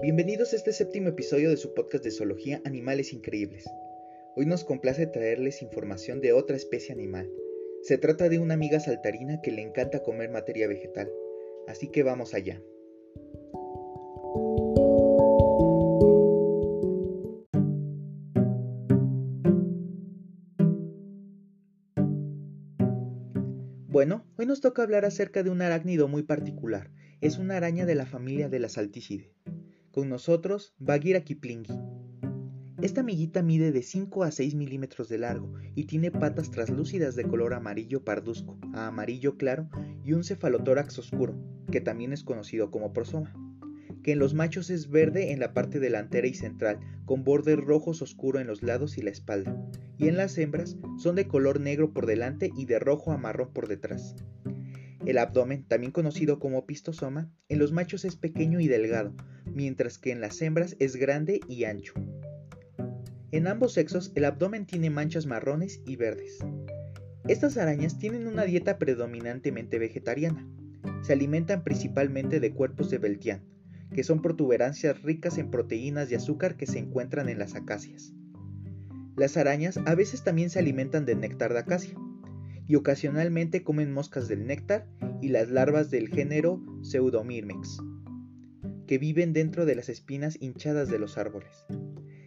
Bienvenidos a este séptimo episodio de su podcast de zoología Animales Increíbles. Hoy nos complace traerles información de otra especie animal. Se trata de una amiga saltarina que le encanta comer materia vegetal, así que vamos allá. Bueno, hoy nos toca hablar acerca de un arácnido muy particular. Es una araña de la familia de las Salticidae. Con nosotros, Bagheera kiplingi. Esta amiguita mide de 5 a 6 milímetros de largo y tiene patas translúcidas de color amarillo parduzco a amarillo claro y un cefalotórax oscuro, que también es conocido como prosoma, que en los machos es verde en la parte delantera y central, con bordes rojos oscuros en los lados y la espalda, y en las hembras son de color negro por delante y de rojo a marrón por detrás. El abdomen, también conocido como pistosoma, en los machos es pequeño y delgado, mientras que en las hembras es grande y ancho. En ambos sexos el abdomen tiene manchas marrones y verdes. Estas arañas tienen una dieta predominantemente vegetariana. Se alimentan principalmente de cuerpos de Beltián, que son protuberancias ricas en proteínas y azúcar que se encuentran en las acacias. Las arañas a veces también se alimentan de néctar de acacia, y ocasionalmente comen moscas del néctar y las larvas del género Pseudomyrmex, que viven dentro de las espinas hinchadas de los árboles.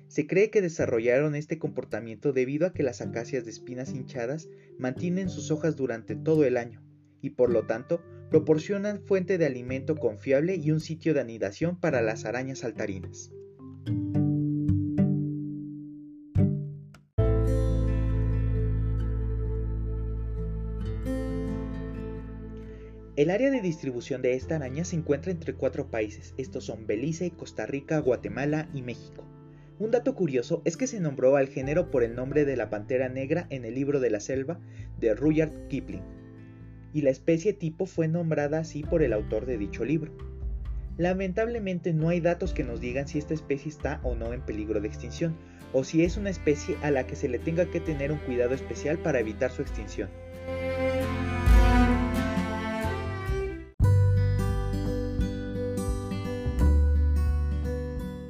Se cree que desarrollaron este comportamiento debido a que las acacias de espinas hinchadas mantienen sus hojas durante todo el año y por lo tanto proporcionan fuente de alimento confiable y un sitio de anidación para las arañas saltarinas. El área de distribución de esta araña se encuentra entre cuatro países, estos son Belice, Costa Rica, Guatemala y México. Un dato curioso es que se nombró al género por el nombre de la pantera negra en el libro de la selva de Rudyard Kipling, y la especie tipo fue nombrada así por el autor de dicho libro. Lamentablemente no hay datos que nos digan si esta especie está o no en peligro de extinción, o si es una especie a la que se le tenga que tener un cuidado especial para evitar su extinción.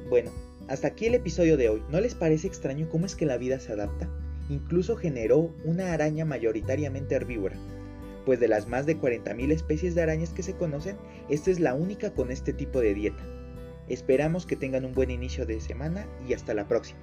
Bueno, hasta aquí el episodio de hoy. ¿No les parece extraño cómo es que la vida se adapta? Incluso generó una araña mayoritariamente herbívora. Pues de las más de 40.000 especies de arañas que se conocen, esta es la única con este tipo de dieta. Esperamos que tengan un buen inicio de semana y hasta la próxima.